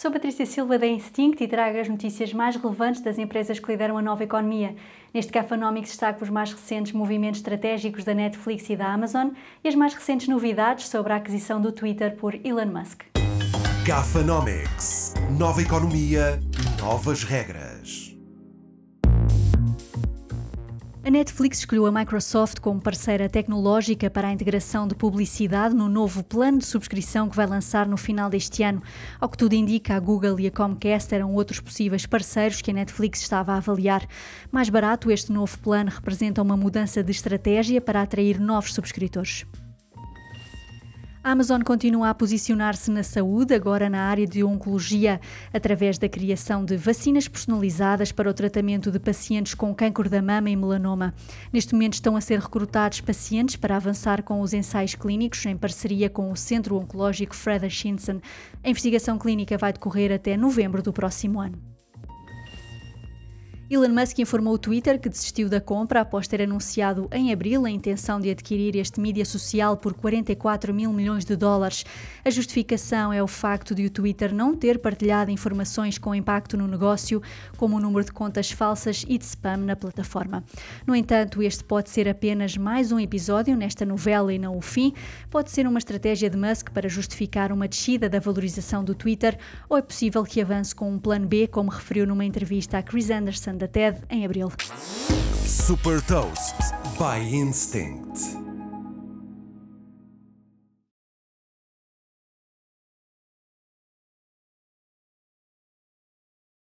Sou Patrícia Silva da Instinct e trago as notícias mais relevantes das empresas que lideram a nova economia. Neste Cafanomics destaco os mais recentes movimentos estratégicos da Netflix e da Amazon e as mais recentes novidades sobre a aquisição do Twitter por Elon Musk. Cafanomics. Nova economia, novas regras. A Netflix escolheu a Microsoft como parceira tecnológica para a integração de publicidade no novo plano de subscrição que vai lançar no final deste ano. Ao que tudo indica, a Google e a Comcast eram outros possíveis parceiros que a Netflix estava a avaliar. Mais barato, este novo plano representa uma mudança de estratégia para atrair novos subscritores. A Amazon continua a posicionar-se na saúde, agora na área de oncologia, através da criação de vacinas personalizadas para o tratamento de pacientes com câncer da mama e melanoma. Neste momento estão a ser recrutados pacientes para avançar com os ensaios clínicos em parceria com o Centro Oncológico Fred Hutchinson. A investigação clínica vai decorrer até novembro do próximo ano. Elon Musk informou o Twitter que desistiu da compra após ter anunciado em abril a intenção de adquirir este mídia social por 44 mil milhões de dólares. A justificação é o facto de o Twitter não ter partilhado informações com impacto no negócio, como o número de contas falsas e de spam na plataforma. No entanto, este pode ser apenas mais um episódio nesta novela e não o fim. Pode ser uma estratégia de Musk para justificar uma descida da valorização do Twitter, ou é possível que avance com um plano B, como referiu numa entrevista a Chris Anderson da TED em abril. Super Toast by Instinct.